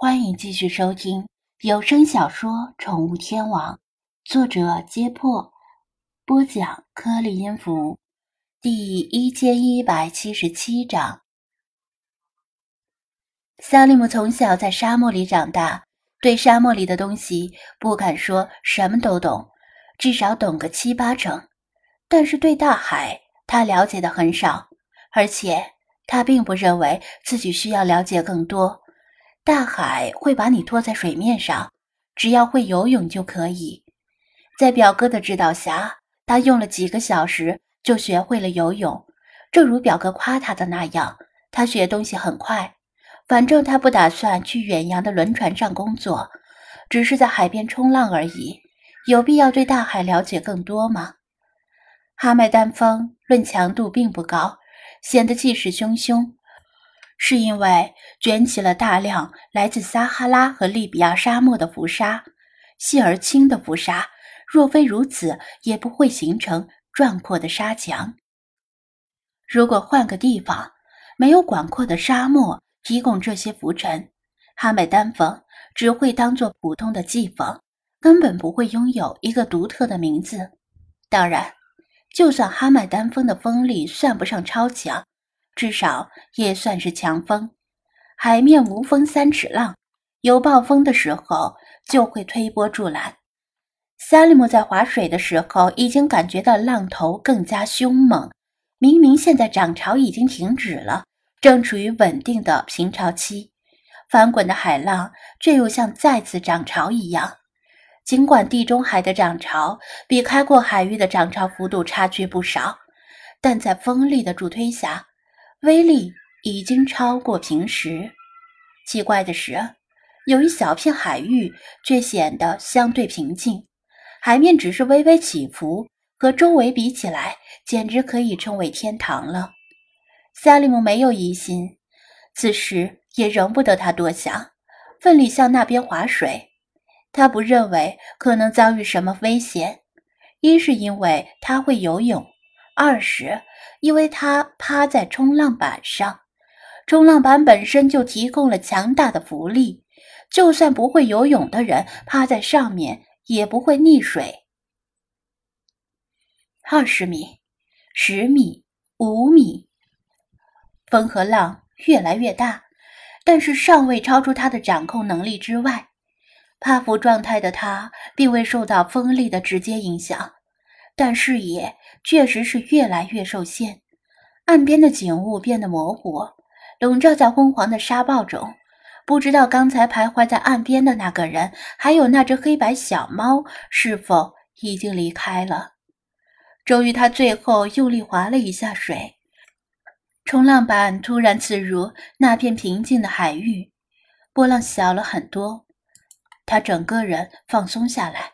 欢迎继续收听有声小说《宠物天王》，作者：揭破，播讲：颗粒音符，第一千一百七十七章。萨利姆从小在沙漠里长大，对沙漠里的东西不敢说什么都懂，至少懂个七八成。但是对大海，他了解的很少，而且他并不认为自己需要了解更多。大海会把你拖在水面上，只要会游泳就可以。在表哥的指导下，他用了几个小时就学会了游泳。正如表哥夸他的那样，他学东西很快。反正他不打算去远洋的轮船上工作，只是在海边冲浪而已。有必要对大海了解更多吗？哈麦丹峰论强度并不高，显得气势汹汹。是因为卷起了大量来自撒哈拉和利比亚沙漠的浮沙，细而轻的浮沙，若非如此，也不会形成壮阔的沙墙。如果换个地方，没有广阔的沙漠提供这些浮尘，哈麦丹峰只会当做普通的季风，根本不会拥有一个独特的名字。当然，就算哈麦丹峰的风力算不上超强。至少也算是强风，海面无风三尺浪，有暴风的时候就会推波助澜。萨利姆在划水的时候已经感觉到浪头更加凶猛。明明现在涨潮已经停止了，正处于稳定的平潮期，翻滚的海浪却又像再次涨潮一样。尽管地中海的涨潮比开阔海域的涨潮幅度差距不少，但在风力的助推下。威力已经超过平时。奇怪的是，有一小片海域却显得相对平静，海面只是微微起伏，和周围比起来，简直可以称为天堂了。萨利姆没有疑心，此时也容不得他多想，奋力向那边划水。他不认为可能遭遇什么危险，一是因为他会游泳，二是。因为他趴在冲浪板上，冲浪板本身就提供了强大的浮力，就算不会游泳的人趴在上面也不会溺水。二十米、十米、五米，风和浪越来越大，但是尚未超出他的掌控能力之外。趴伏状态的他并未受到风力的直接影响。但视野确实是越来越受限，岸边的景物变得模糊，笼罩在昏黄的沙暴中。不知道刚才徘徊在岸边的那个人，还有那只黑白小猫，是否已经离开了？终于，他最后用力划了一下水，冲浪板突然刺入那片平静的海域，波浪小了很多，他整个人放松下来。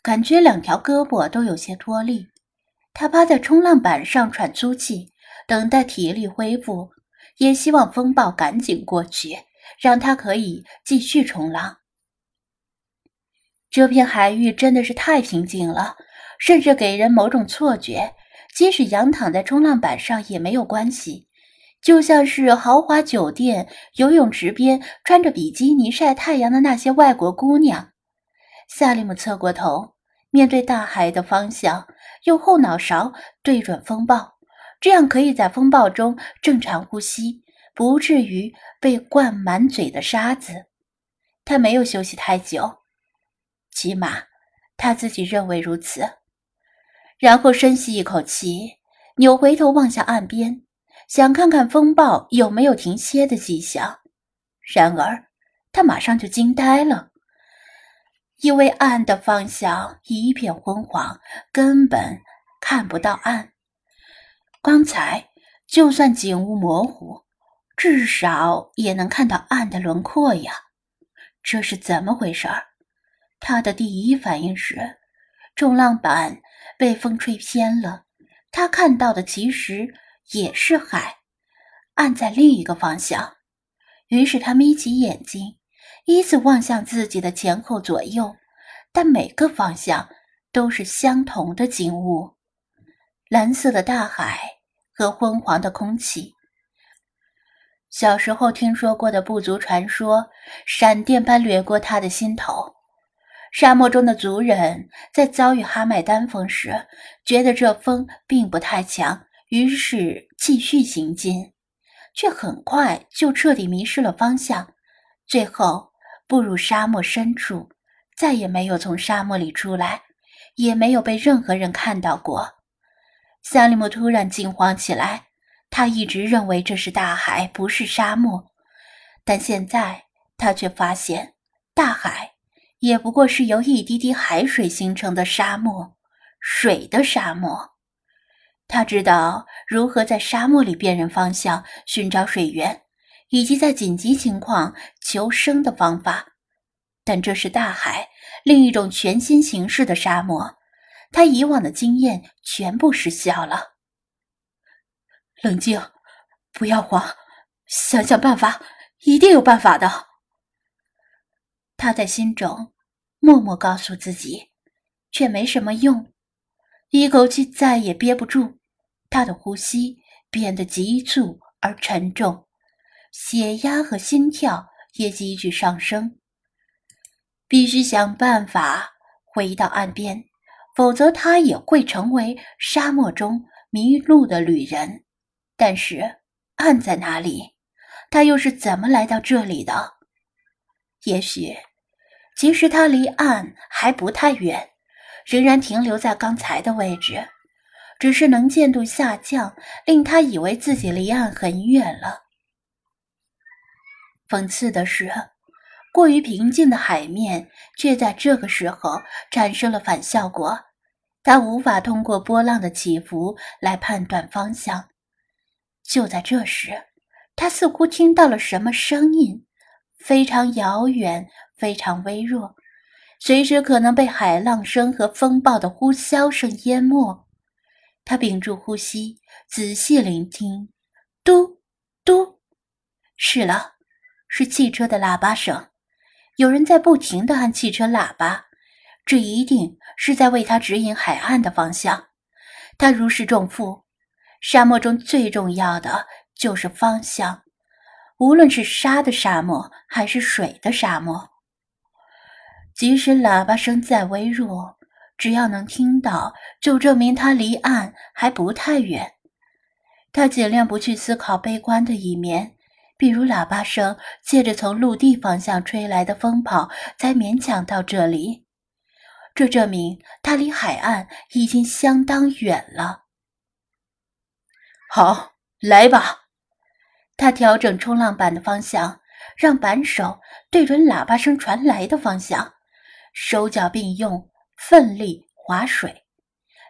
感觉两条胳膊都有些脱力，他趴在冲浪板上喘粗气，等待体力恢复，也希望风暴赶紧过去，让他可以继续冲浪。这片海域真的是太平静了，甚至给人某种错觉，即使仰躺在冲浪板上也没有关系，就像是豪华酒店游泳池边穿着比基尼晒太阳的那些外国姑娘。萨利姆侧过头。面对大海的方向，用后脑勺对准风暴，这样可以在风暴中正常呼吸，不至于被灌满嘴的沙子。他没有休息太久，起码他自己认为如此。然后深吸一口气，扭回头望向岸边，想看看风暴有没有停歇的迹象。然而，他马上就惊呆了。因为岸的方向一片昏黄，根本看不到岸。刚才就算景物模糊，至少也能看到岸的轮廓呀。这是怎么回事儿？他的第一反应是，冲浪板被风吹偏了。他看到的其实也是海，岸在另一个方向。于是他眯起眼睛。依次望向自己的前后左右，但每个方向都是相同的景物：蓝色的大海和昏黄的空气。小时候听说过的部族传说，闪电般掠过他的心头。沙漠中的族人在遭遇哈麦丹风时，觉得这风并不太强，于是继续行进，却很快就彻底迷失了方向，最后步入沙漠深处，再也没有从沙漠里出来，也没有被任何人看到过。萨利姆突然惊慌起来，他一直认为这是大海，不是沙漠，但现在他却发现大海。也不过是由一滴滴海水形成的沙漠，水的沙漠。他知道如何在沙漠里辨认方向、寻找水源，以及在紧急情况求生的方法。但这是大海，另一种全新形式的沙漠。他以往的经验全部失效了。冷静，不要慌，想想办法，一定有办法的。他在心中默默告诉自己，却没什么用。一口气再也憋不住，他的呼吸变得急促而沉重，血压和心跳也急剧上升。必须想办法回到岸边，否则他也会成为沙漠中迷路的旅人。但是岸在哪里？他又是怎么来到这里的？也许，其实他离岸还不太远，仍然停留在刚才的位置，只是能见度下降，令他以为自己离岸很远了。讽刺的是，过于平静的海面却在这个时候产生了反效果，他无法通过波浪的起伏来判断方向。就在这时，他似乎听到了什么声音。非常遥远，非常微弱，随时可能被海浪声和风暴的呼啸声淹没。他屏住呼吸，仔细聆听，嘟嘟，是了，是汽车的喇叭声。有人在不停地按汽车喇叭，这一定是在为他指引海岸的方向。他如释重负，沙漠中最重要的就是方向。无论是沙的沙漠还是水的沙漠，即使喇叭声再微弱，只要能听到，就证明他离岸还不太远。他尽量不去思考悲观的一面，比如喇叭声借着从陆地方向吹来的风跑才勉强到这里，这证明他离海岸已经相当远了。好，来吧。他调整冲浪板的方向，让板手对准喇叭声传来的方向，手脚并用，奋力划水。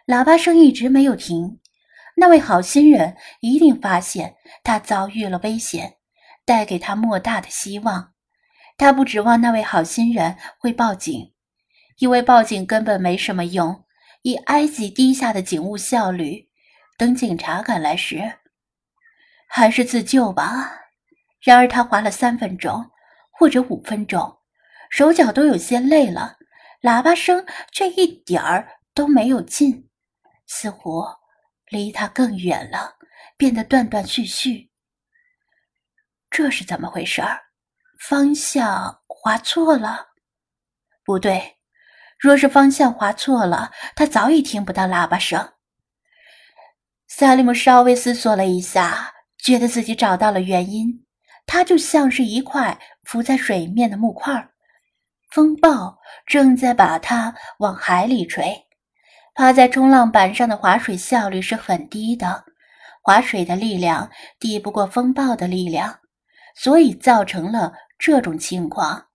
喇叭声一直没有停。那位好心人一定发现他遭遇了危险，带给他莫大的希望。他不指望那位好心人会报警，因为报警根本没什么用。以埃及低下的警务效率，等警察赶来时。还是自救吧。然而他划了三分钟，或者五分钟，手脚都有些累了，喇叭声却一点儿都没有进，似乎离他更远了，变得断断续续。这是怎么回事儿？方向划错了？不对，若是方向划错了，他早已听不到喇叭声。萨利姆稍微思索了一下。觉得自己找到了原因，它就像是一块浮在水面的木块，风暴正在把它往海里吹。趴在冲浪板上的划水效率是很低的，划水的力量抵不过风暴的力量，所以造成了这种情况。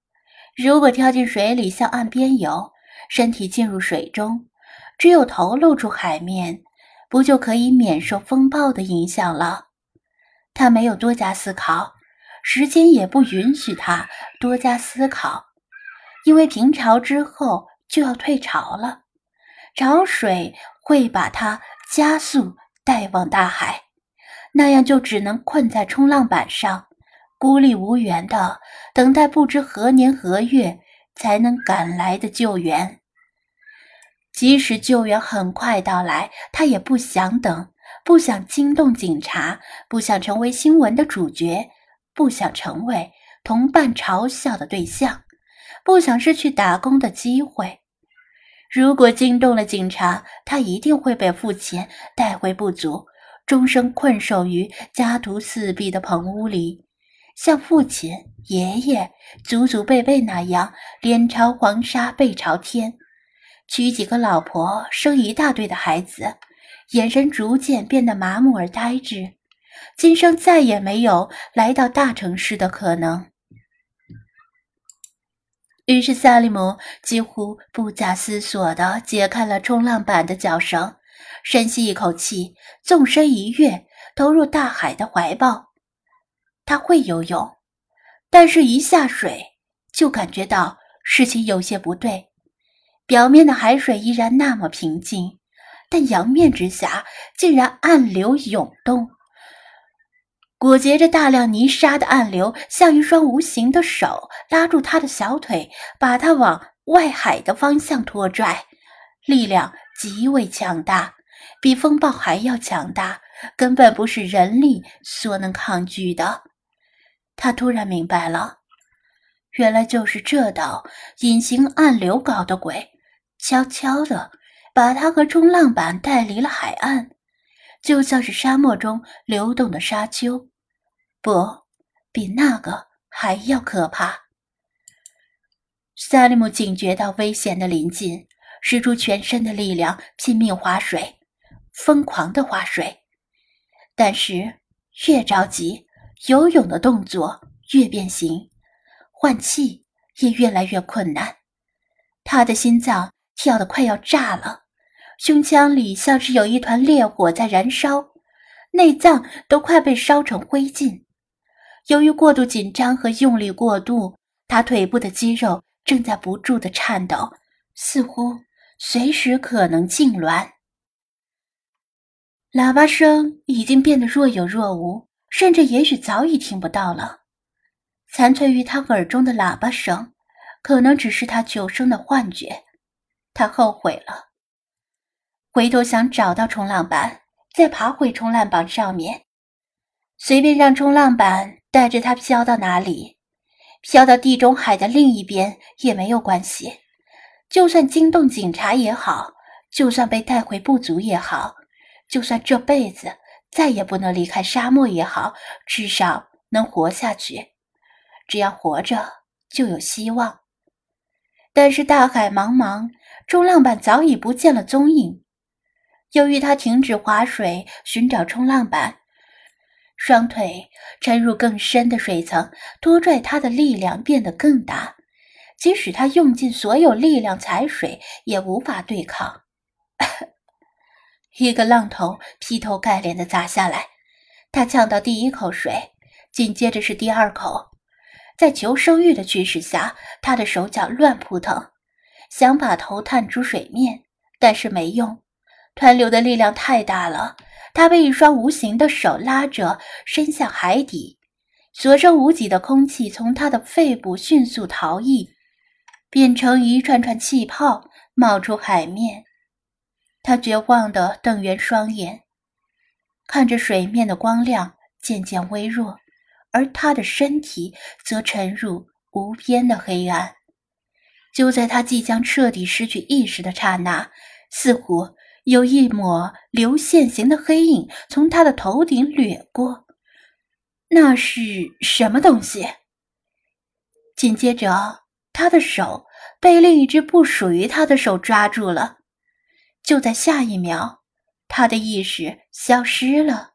如果跳进水里向岸边游，身体进入水中，只有头露出海面，不就可以免受风暴的影响了？他没有多加思考，时间也不允许他多加思考，因为平潮之后就要退潮了，潮水会把他加速带往大海，那样就只能困在冲浪板上，孤立无援的等待不知何年何月才能赶来的救援。即使救援很快到来，他也不想等。不想惊动警察，不想成为新闻的主角，不想成为同伴嘲笑的对象，不想失去打工的机会。如果惊动了警察，他一定会被父亲带回部族，终生困守于家徒四壁的棚屋里，像父亲、爷爷祖祖辈辈那样，脸朝黄沙背朝天，娶几个老婆，生一大堆的孩子，眼神逐渐变得麻木而呆滞。今生再也没有来到大城市的可能。于是，萨利姆几乎不假思索地解开了冲浪板的脚绳，深吸一口气，纵身一跃，投入大海的怀抱。他会游泳，但是一下水就感觉到事情有些不对。表面的海水依然那么平静，但洋面之下竟然暗流涌动。裹挟着大量泥沙的暗流，像一双无形的手拉住他的小腿，把他往外海的方向拖拽，力量极为强大，比风暴还要强大，根本不是人力所能抗拒的。他突然明白了，原来就是这道隐形暗流搞的鬼，悄悄地把他和冲浪板带离了海岸，就像是沙漠中流动的沙丘。不，比那个还要可怕。萨利姆警觉到危险的临近，使出全身的力量拼命划水，疯狂的划水。但是越着急，游泳的动作越变形，换气也越来越困难。他的心脏跳得快要炸了，胸腔里像是有一团烈火在燃烧，内脏都快被烧成灰烬。由于过度紧张和用力过度，他腿部的肌肉正在不住的颤抖，似乎随时可能痉挛。喇叭声已经变得若有若无，甚至也许早已听不到了。残存于他耳中的喇叭声，可能只是他久生的幻觉。他后悔了，回头想找到冲浪板，再爬回冲浪板上面，随便让冲浪板。带着他飘到哪里，飘到地中海的另一边也没有关系。就算惊动警察也好，就算被带回部族也好，就算这辈子再也不能离开沙漠也好，至少能活下去。只要活着，就有希望。但是大海茫茫，冲浪板早已不见了踪影。由于他停止划水，寻找冲浪板。双腿沉入更深的水层，拖拽他的力量变得更大。即使他用尽所有力量踩水，也无法对抗。一个浪头劈头盖脸的砸下来，他呛到第一口水，紧接着是第二口。在求生欲的驱使下，他的手脚乱扑腾，想把头探出水面，但是没用，湍流的力量太大了。他被一双无形的手拉着，伸向海底，所剩无几的空气从他的肺部迅速逃逸，变成一串串气泡冒出海面。他绝望地瞪圆双眼，看着水面的光亮渐渐微弱，而他的身体则沉入无边的黑暗。就在他即将彻底失去意识的刹那，似乎……有一抹流线型的黑影从他的头顶掠过，那是什么东西？紧接着，他的手被另一只不属于他的手抓住了。就在下一秒，他的意识消失了。